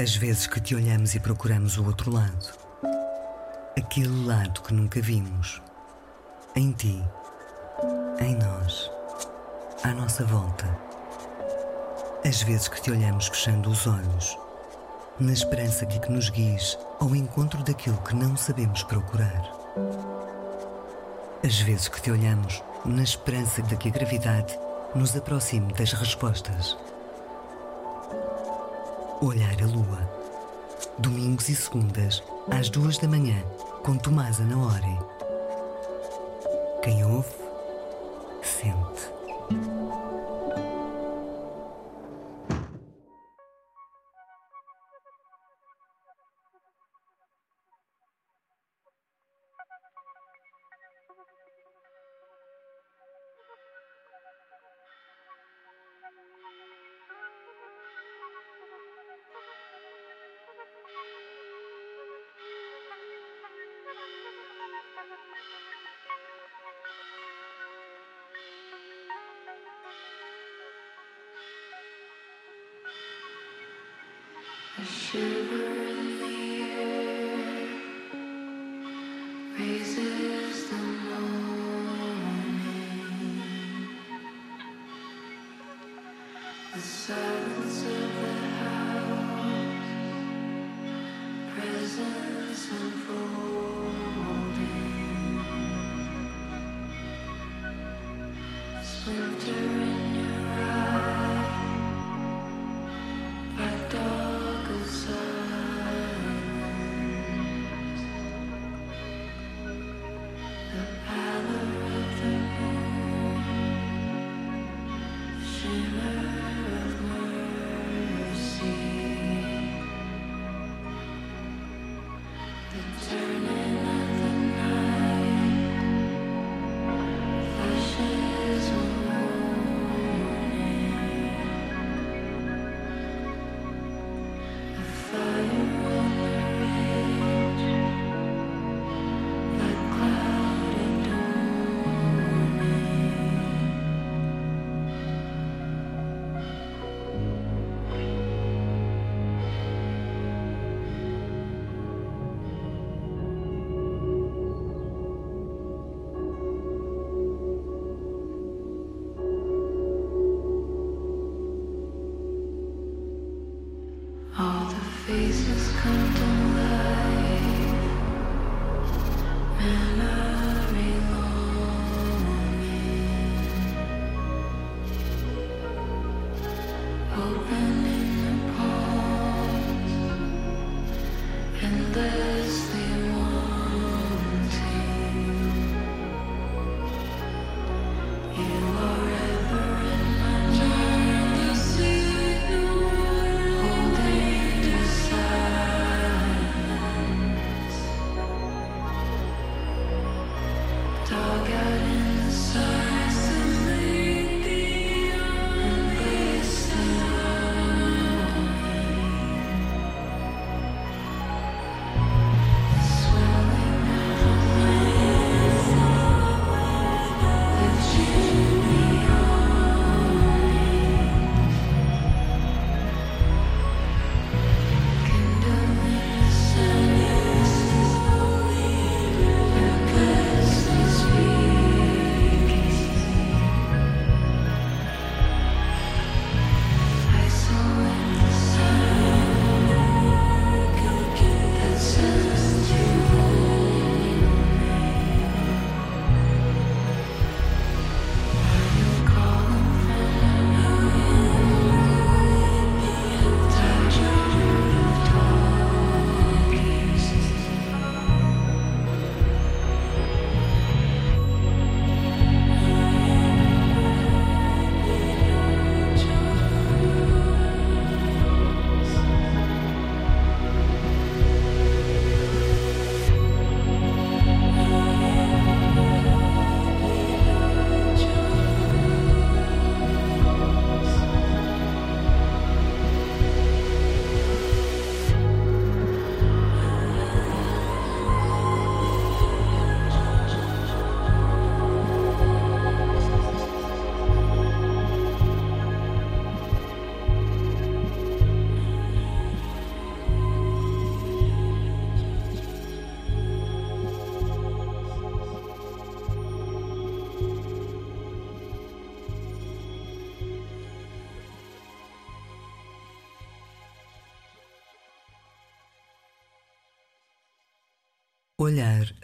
As vezes que te olhamos e procuramos o outro lado. Aquele lado que nunca vimos. Em ti. Em nós. À nossa volta. As vezes que te olhamos fechando os olhos. Na esperança de que nos guies ao encontro daquilo que não sabemos procurar. As vezes que te olhamos na esperança de que a gravidade nos aproxime das respostas. Olhar a Lua. Domingos e segundas, às duas da manhã, com Tomás Anaori. Quem ouve,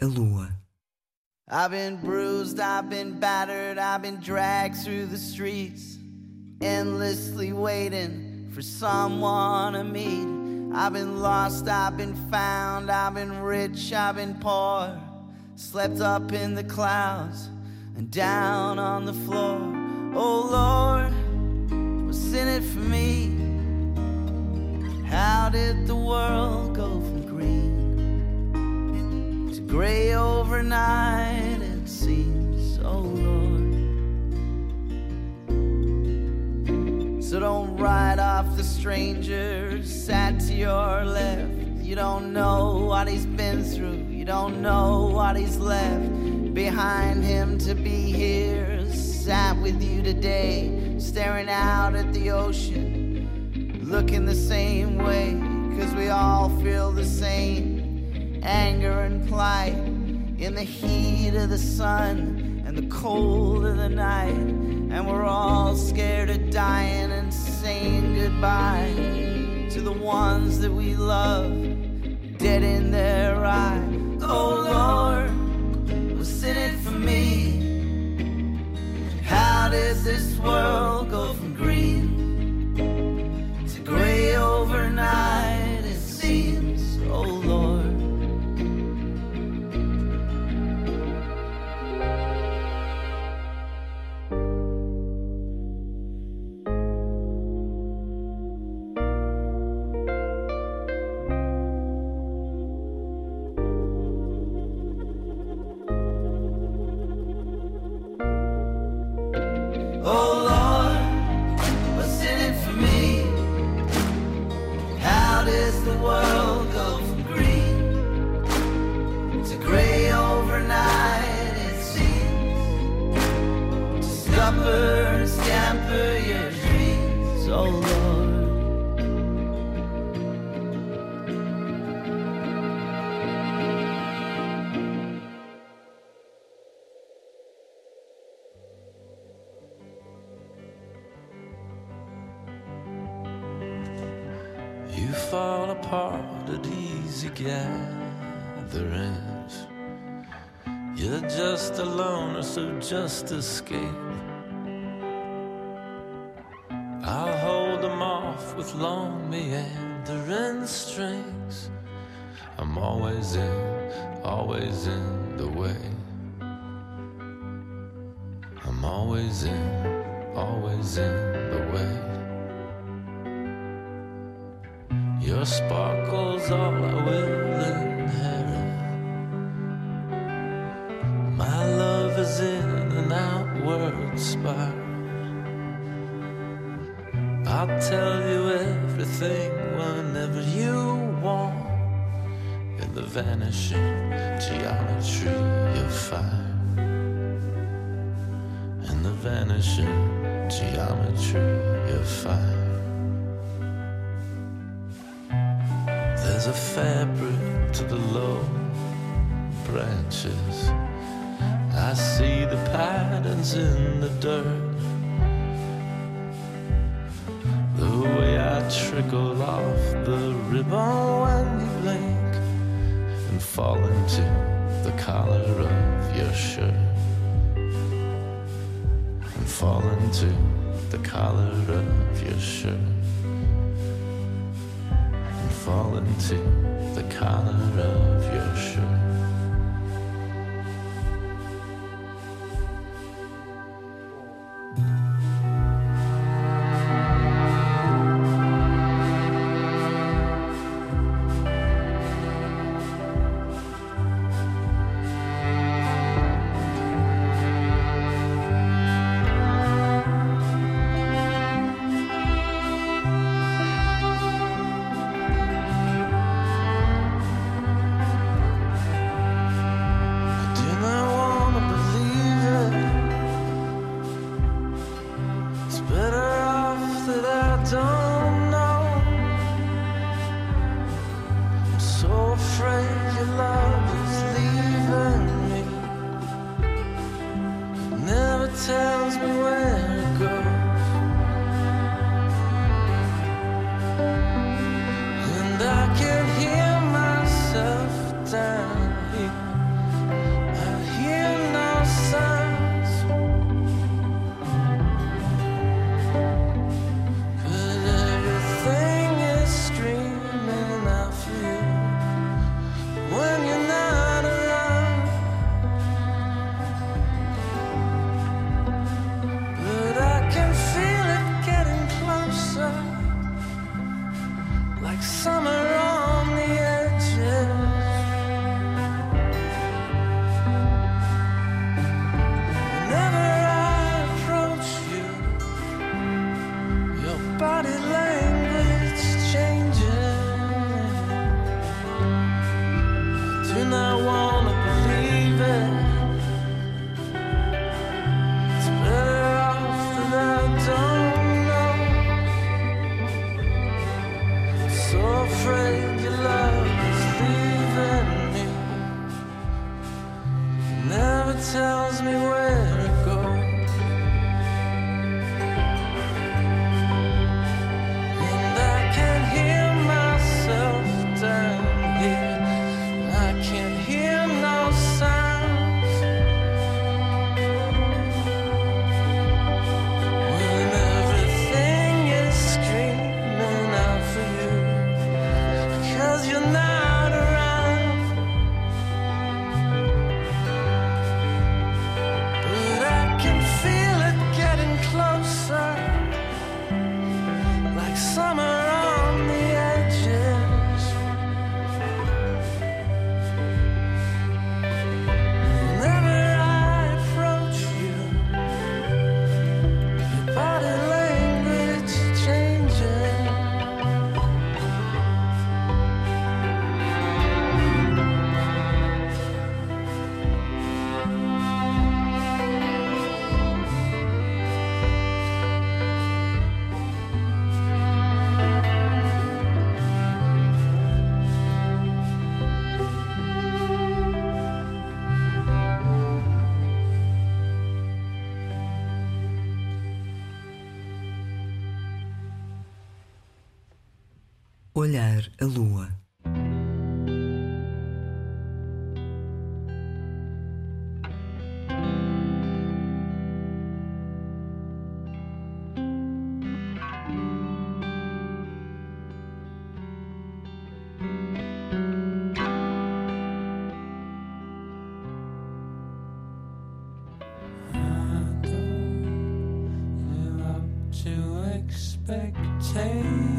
a lua. I've been bruised, I've been battered, I've been dragged through the streets, endlessly waiting for someone to meet. I've been lost, I've been found, I've been rich, I've been poor, slept up in the clouds and down on the floor. Oh Lord, what's in it for me? How did the world go from gray overnight? It seems, oh Lord. So don't write off the stranger sat to your left. You don't know what he's been through, you don't know what he's left behind him to be here. Sat with you today, staring out at the ocean looking the same way, cause we all feel the same anger and plight in the heat of the sun and the cold of the night. And we're all scared of dying and saying goodbye to the ones that we love, dead in their eyes. Oh Lord, what's in it for me? How does this world go from green? to gray overnight, oh Lord. You fall apart at easy gatherings. You're just a loner, so just escape. With long meandering strings. I'm always in, always in the way. I'm always in, always in the way. Your sparkle's all I will inherit. My love is in an outward spiral. I'll tell you everything whenever you want. In the vanishing geometry of fire. In the vanishing geometry of fire. There's a fabric to the low branches. I see the patterns in the dirt. Trickle off the ribbon when you blink and fall into the collar of your shirt. And fall into the collar of your shirt and fall into the collar of your Olhar a lua. live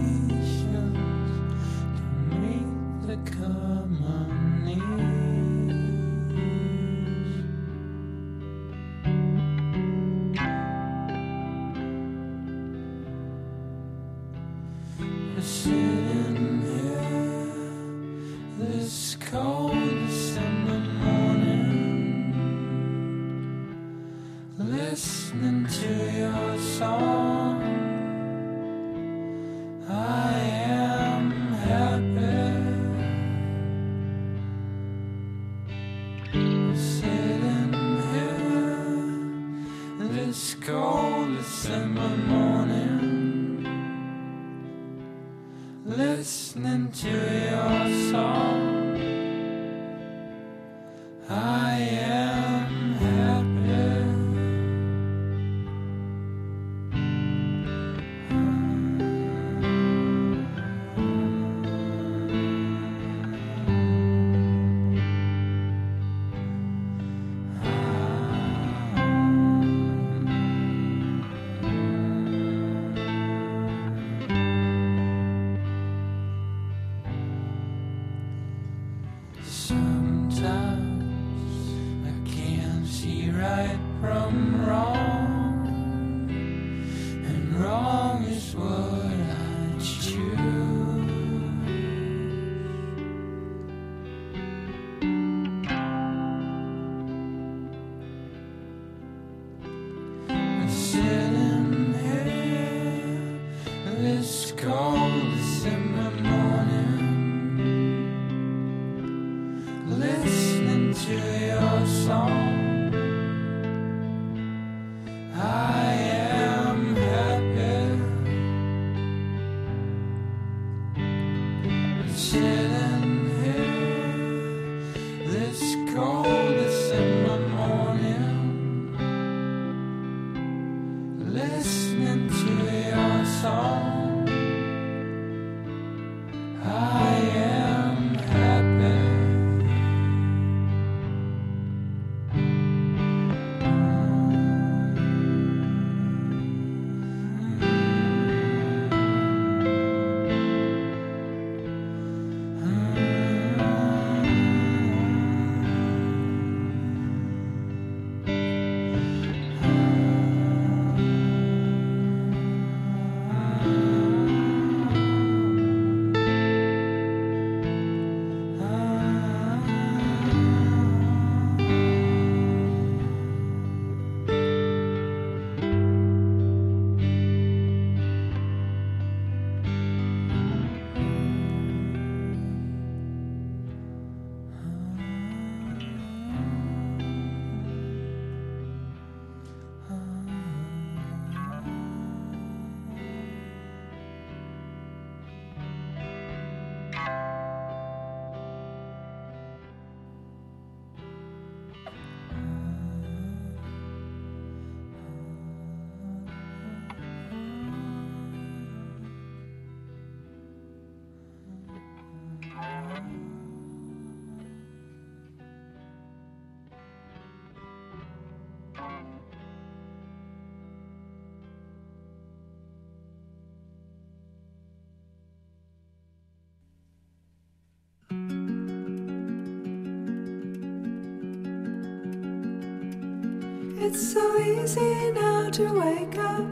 It's so easy now to wake up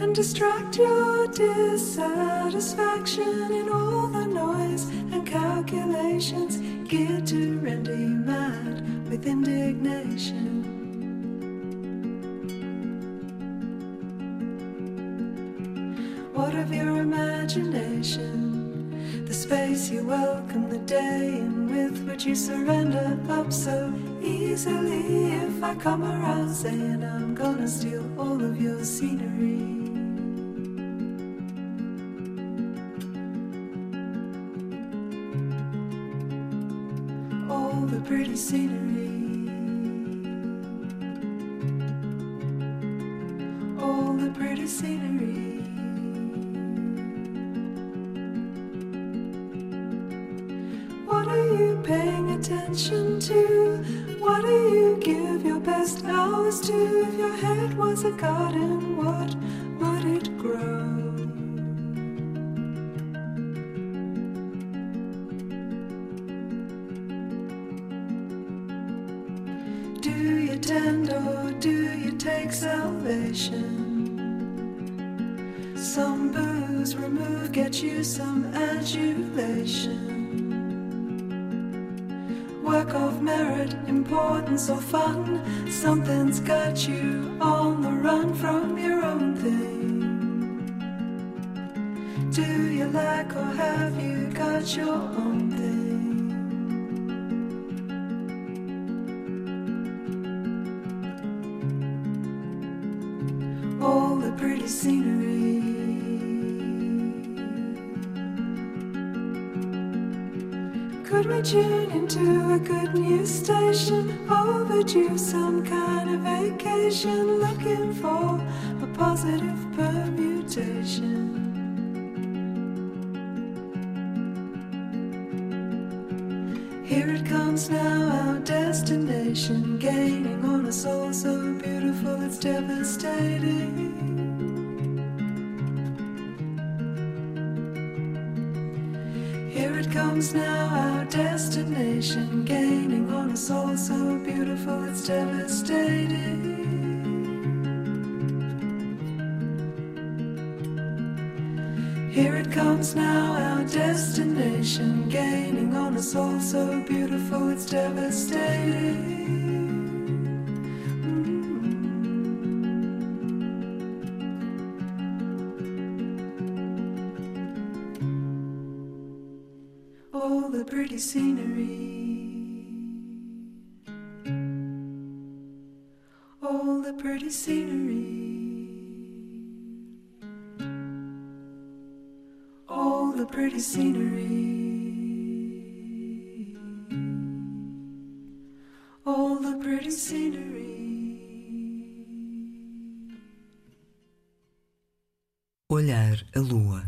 and distract your dissatisfaction in all the noise and calculations geared to render you mad with indignation. What of your imagination? The space you welcome, the day in with which you surrender up so easily. If I come around saying I'm gonna steal all of your scenery. All the pretty scenery. Garden, what would it grow? Do you tend or do you take salvation? Some booze remove, get you some adulation. Work of merit, importance or fun, something's got you run from your own thing. Do you like or have you got your own tune into a good news station? Overdue some kind of vacation, looking for a positive permutation. Here it comes now, our destination, gaining on a soul so beautiful it's devastating. Here it comes now, destination, gaining on a soul so beautiful it's devastating. Here it comes now, our destination, gaining on a soul so beautiful it's devastating. Scenery. All the pretty scenery. All the pretty scenery. All the pretty scenery. Olhar a lua.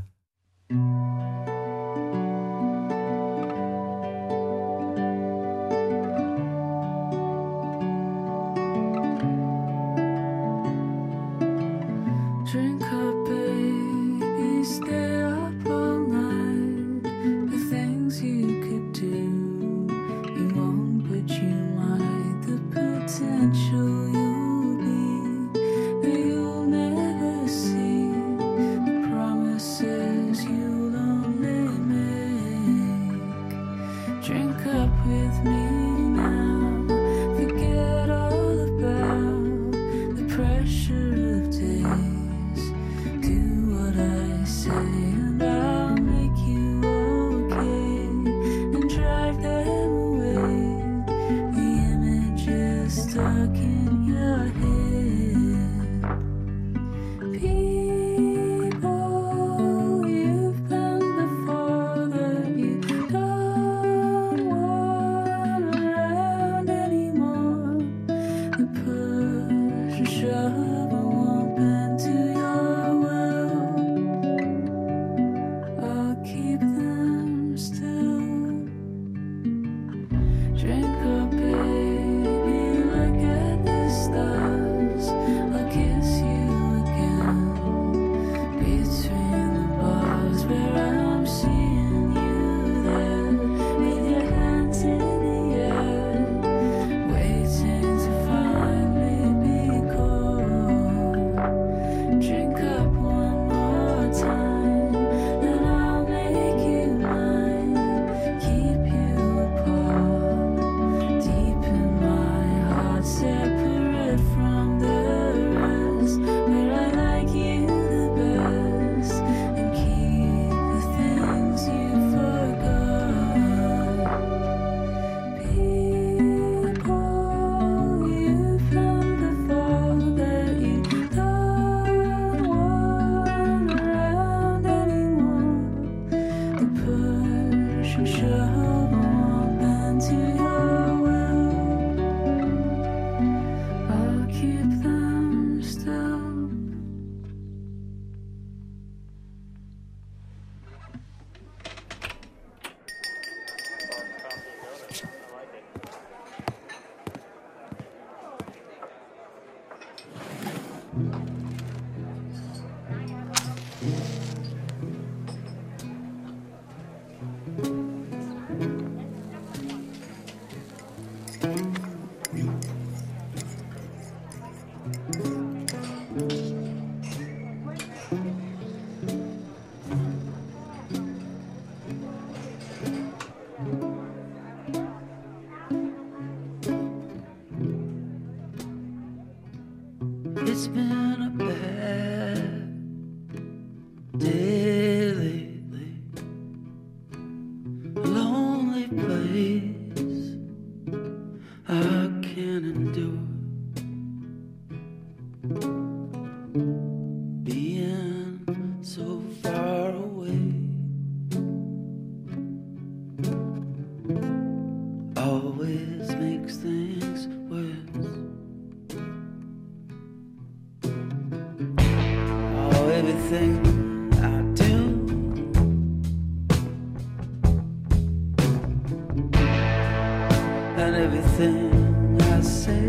And everything I say.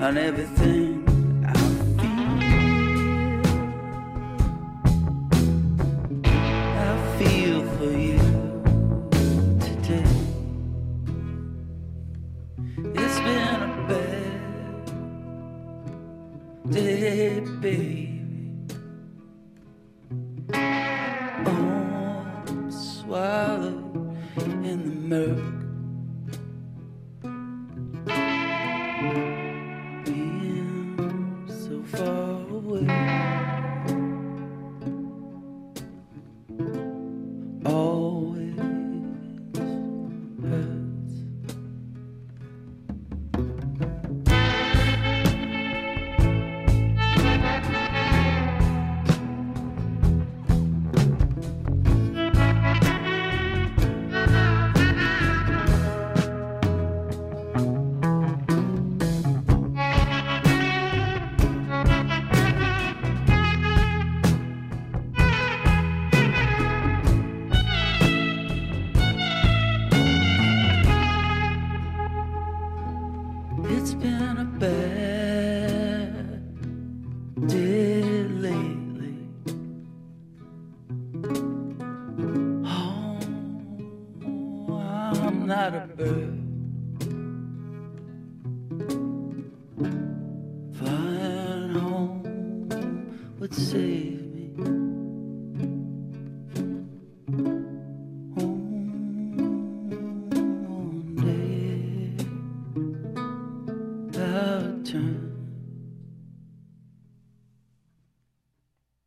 And everything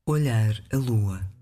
Olhar a lua.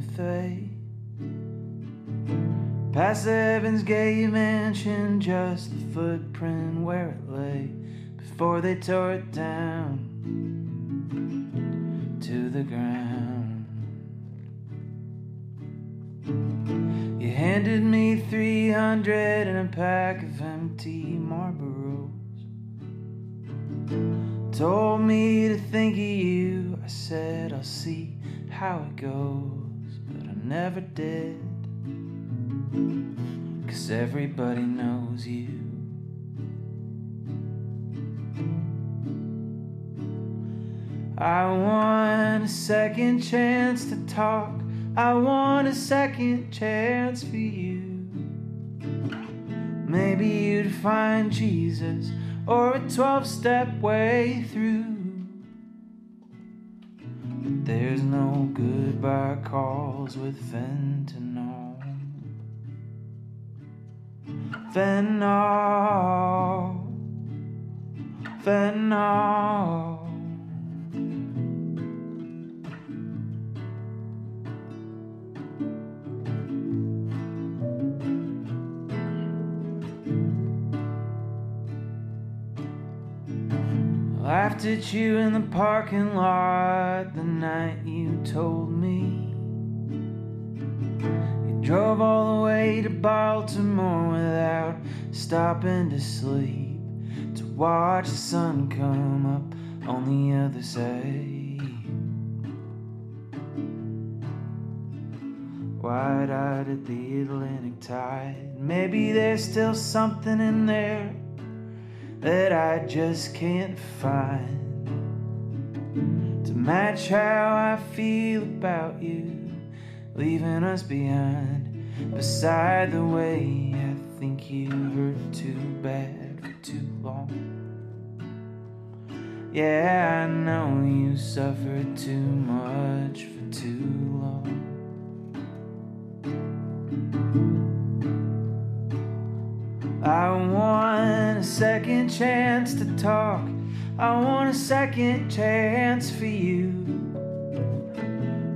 Santa Past Evans Gate Mansion, just the footprint where it lay before they tore it down to the ground. You handed me 300 and a pack of empty Marlboros. Told me to think of you. I said I'll see how it goes, never did. Cause everybody knows you. I want a second chance to talk. I want a second chance for you. Maybe you'd find Jesus or a 12 step way through. There's no goodbye calls with fentanyl. Fentanyl. Fentanyl. Laughed at you in the parking lot the night you told me. You drove all the way to Baltimore without stopping to sleep to watch the sun come up on the other side. Wide eyed at the Atlantic tide. Maybe there's still something in there that I just can't find to match how I feel about you, leaving us behind. Beside the way I think you hurt too bad for too long. Yeah, I know you suffered too much for too long. I want a second chance to talk. I want a second chance for you.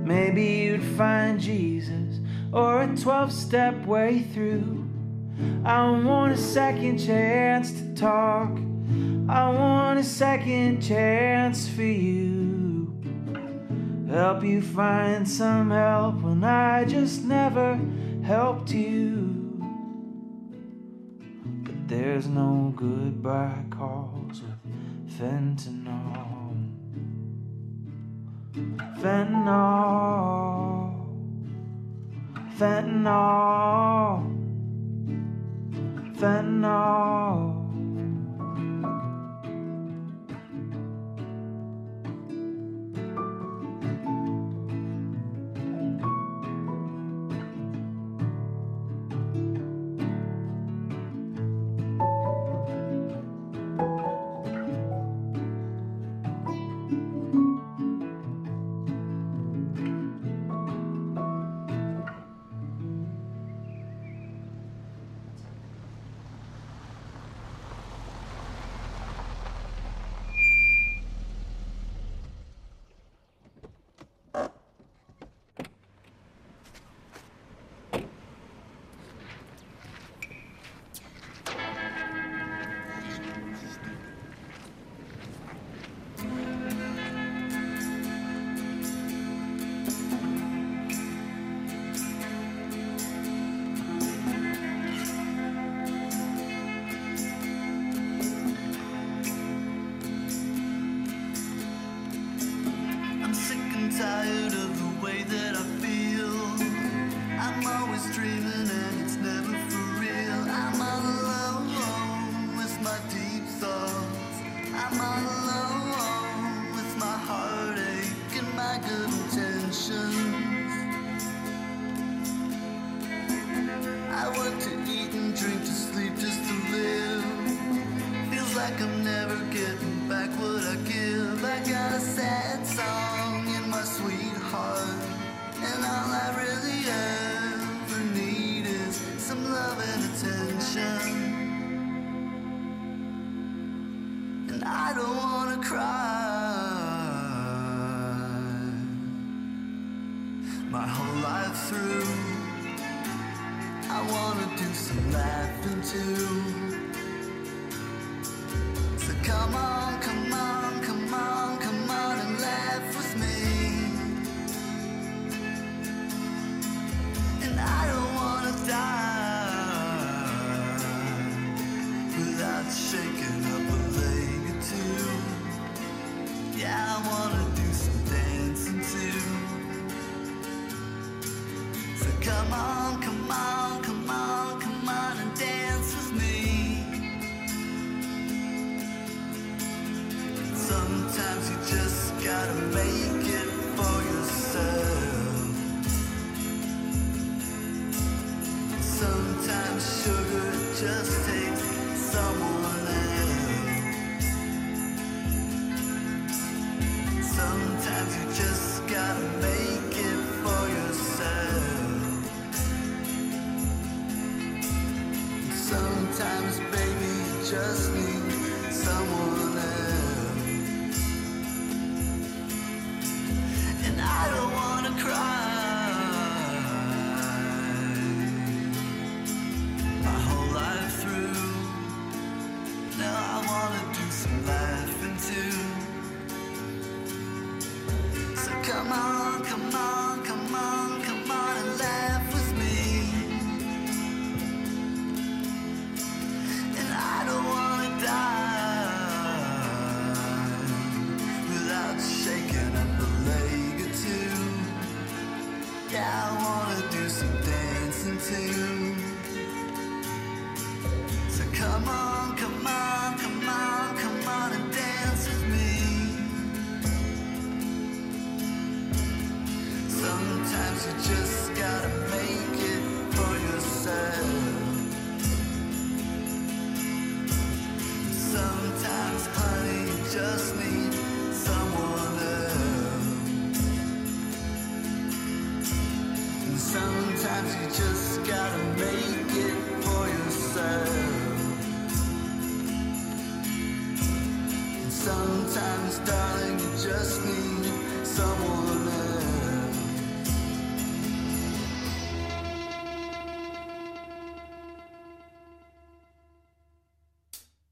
Maybe you'd find Jesus or a 12 step way through. I want a second chance to talk. I want a second chance for you. Help you find some help when I just never helped you. There's no goodbye calls with fentanyl. Fentanyl. Fentanyl. Fentanyl.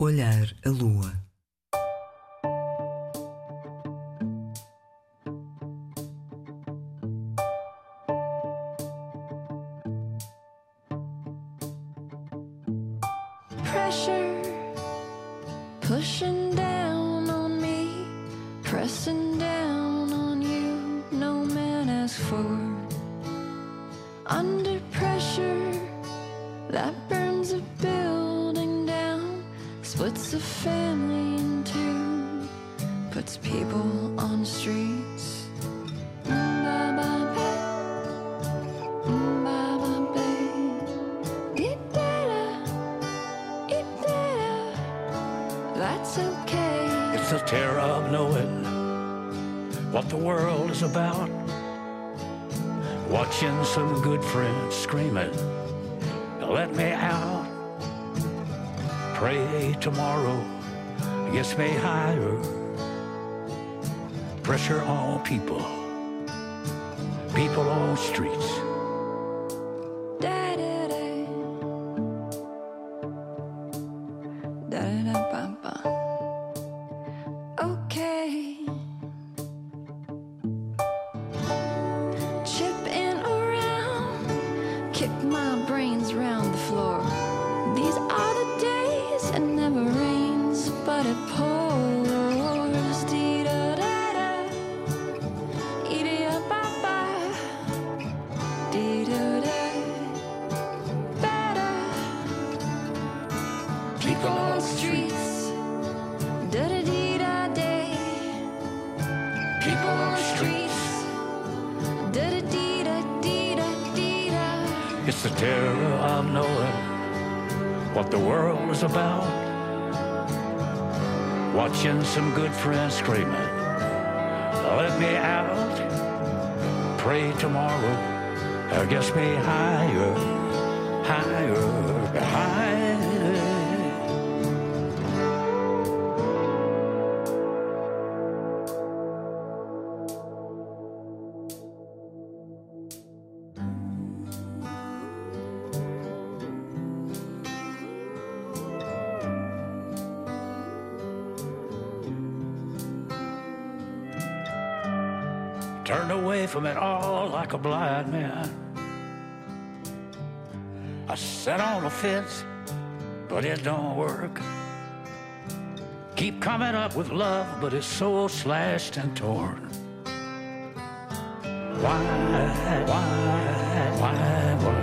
Olhar a lua. what the world is about. Watching some good friends screaming, let me out. Pray tomorrow gets me higher, higher, higher. fits, but it don't work. Keep coming up with love, but it's so slashed and torn. Why, why, why, why?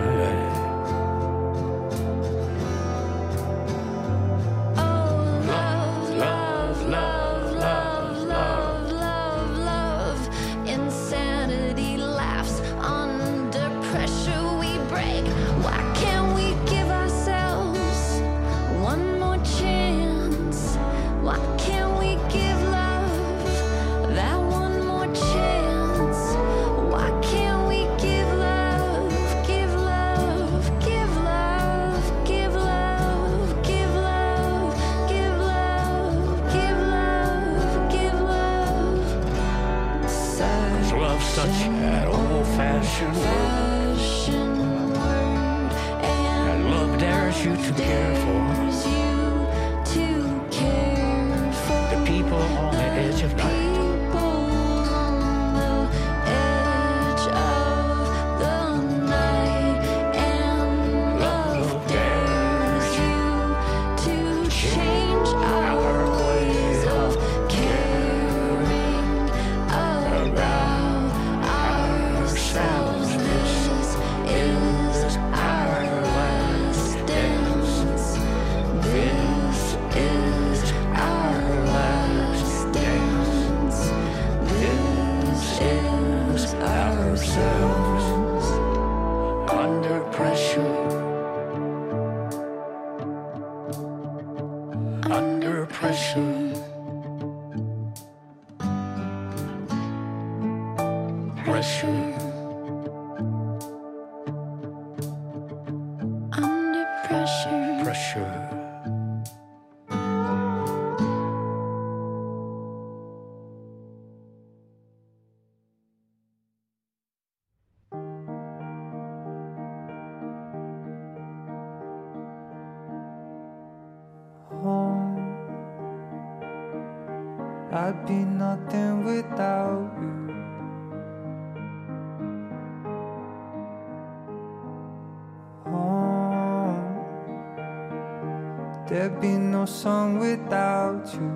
There'd be no song without you,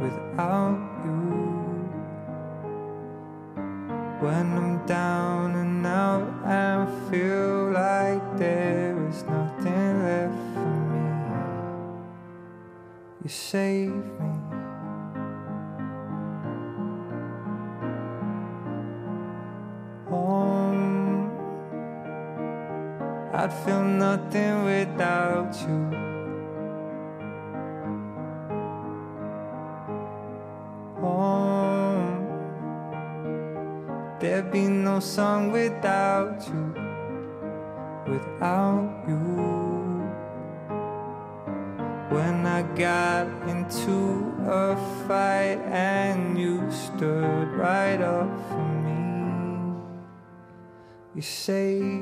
without you. When I'm down and out and feel like there is nothing left for me, you save me. Home, I'd feel nothing without you. say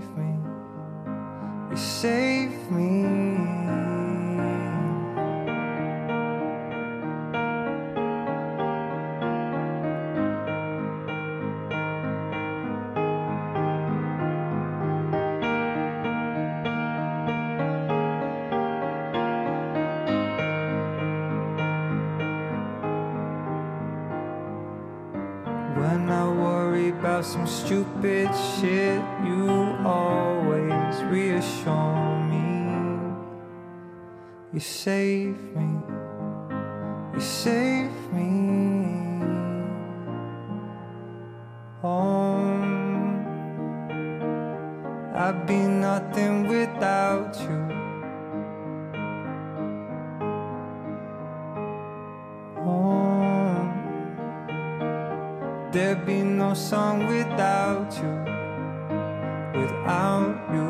there'd be no song without you, without you.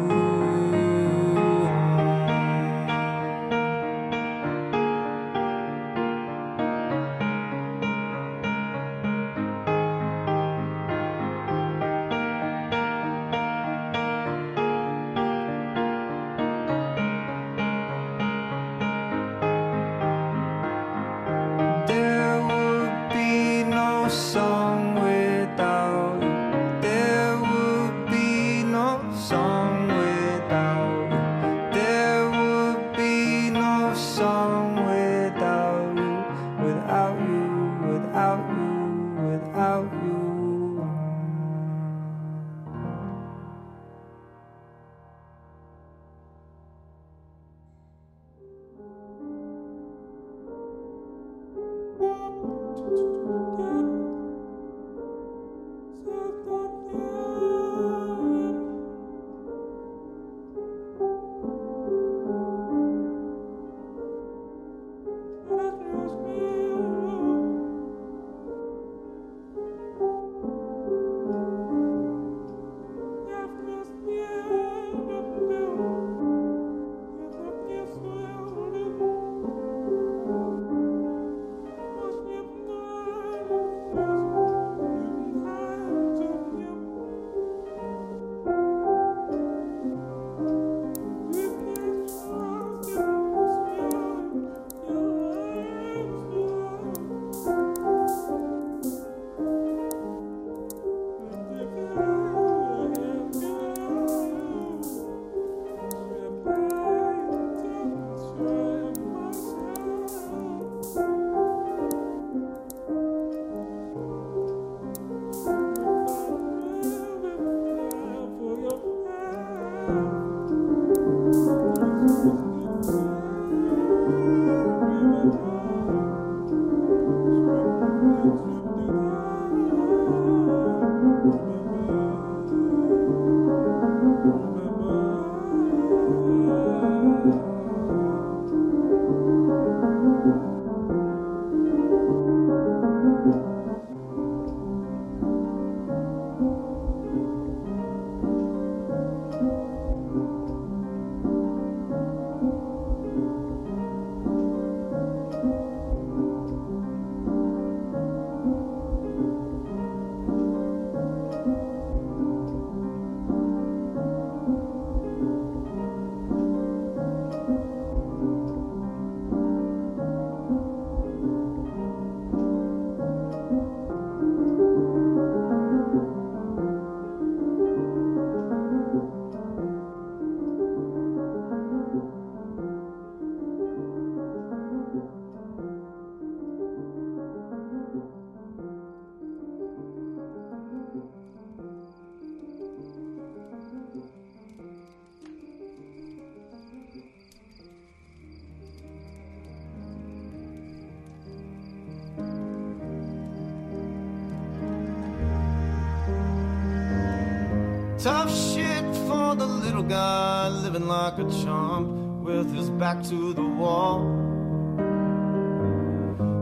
Guy living like a chump with his back to the wall.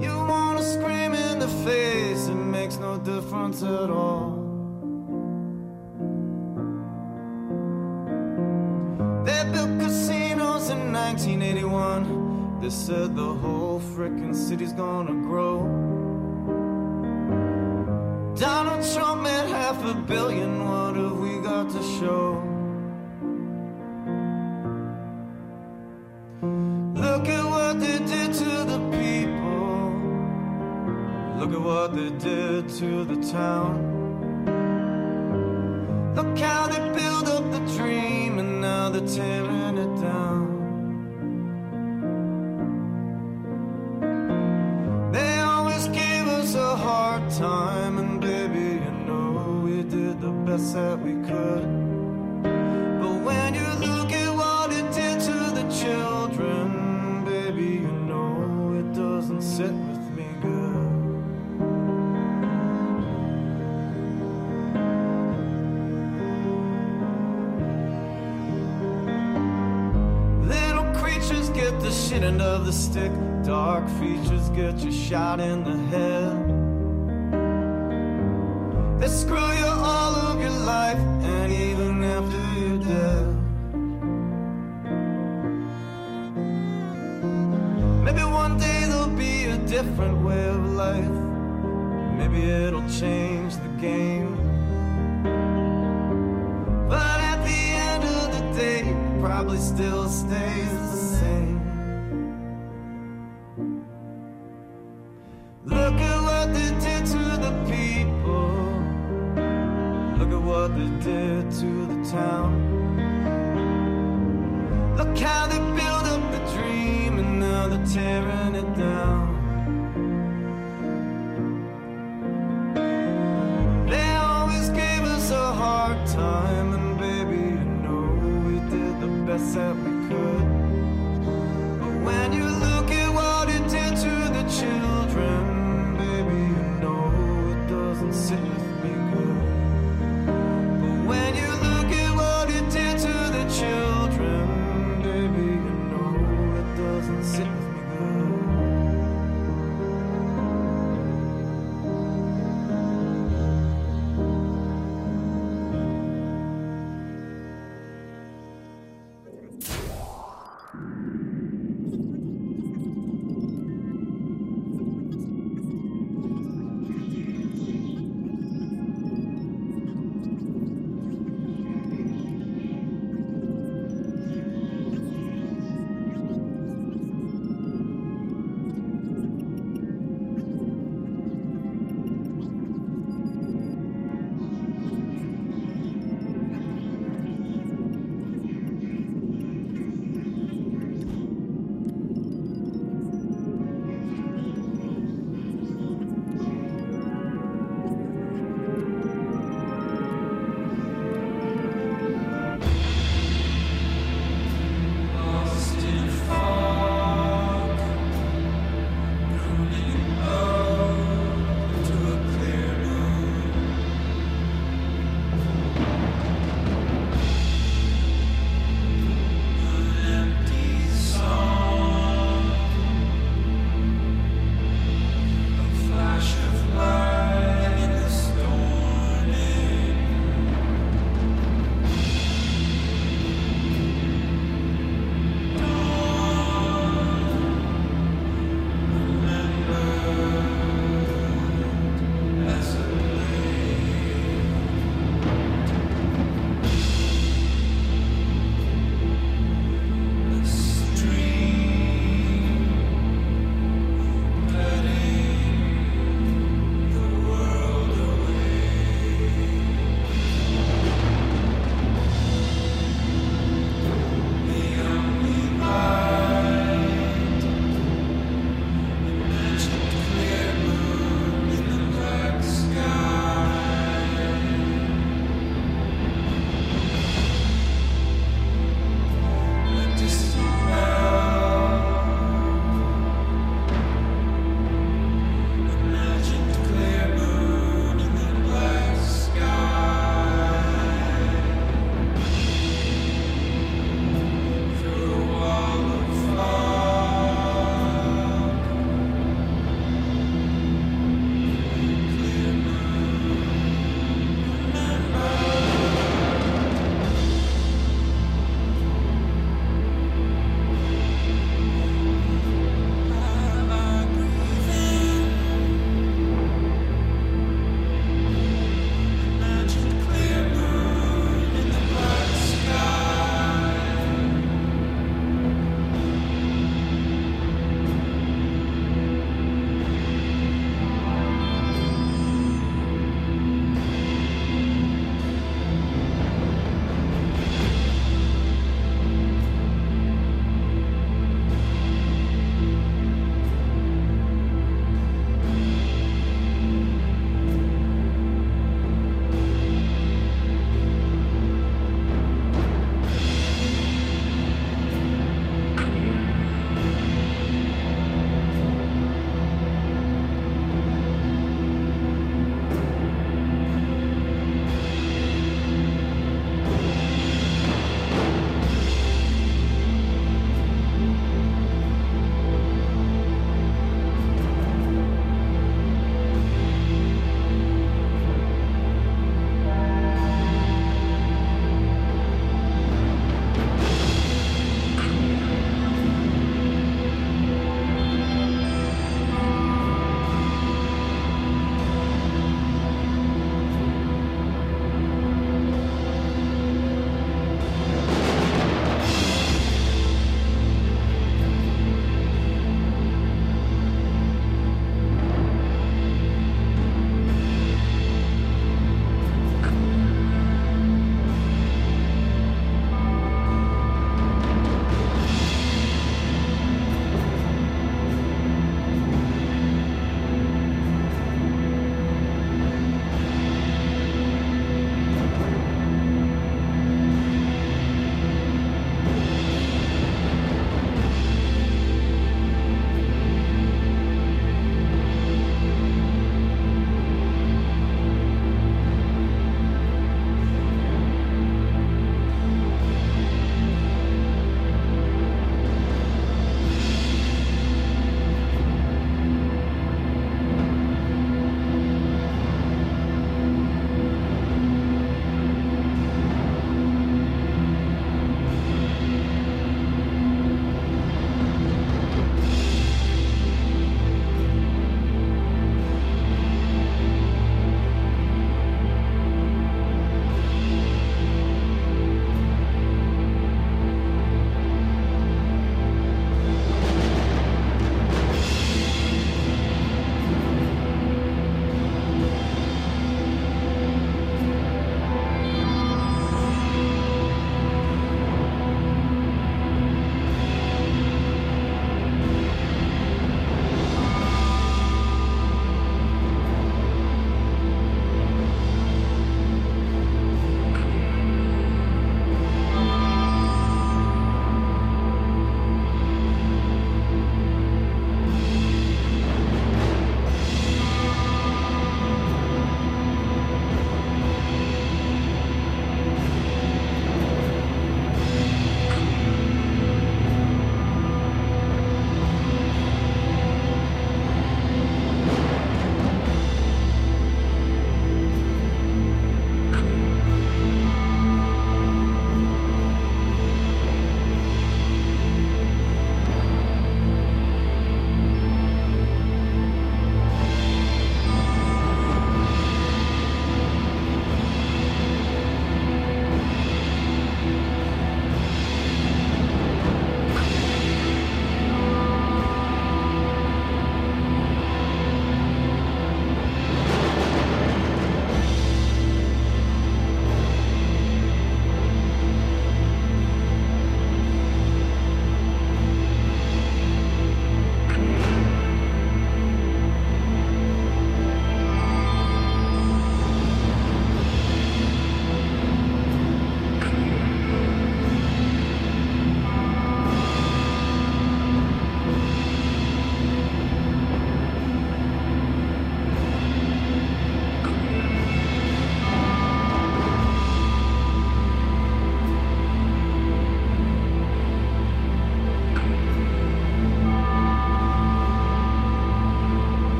You wanna scream in the face, it makes no difference at all. They built casinos in 1981. They said the whole frickin' city's gonna grow. Donald Trump made half a billion. What have we got to show? What they did to the town. Look how they build up the dream and now they're tearing the stick. Dark features get you shot in the head. they did to the town.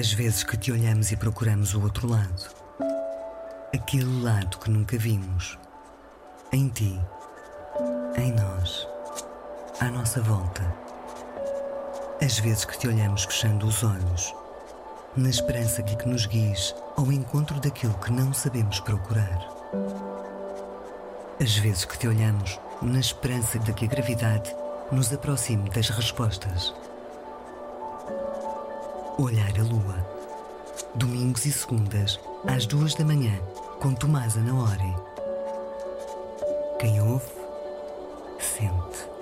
As vezes que te olhamos e procuramos o outro lado. Aquele lado que nunca vimos. Em ti. Em nós. À nossa volta. As vezes que te olhamos fechando os olhos. Na esperança de que nos guies ao encontro daquilo que não sabemos procurar. As vezes que te olhamos na esperança de que a gravidade nos aproxime das respostas. Olhar a lua. Domingos e segundas, às duas da manhã, com Tomasa na hora. Quem ouve, sente.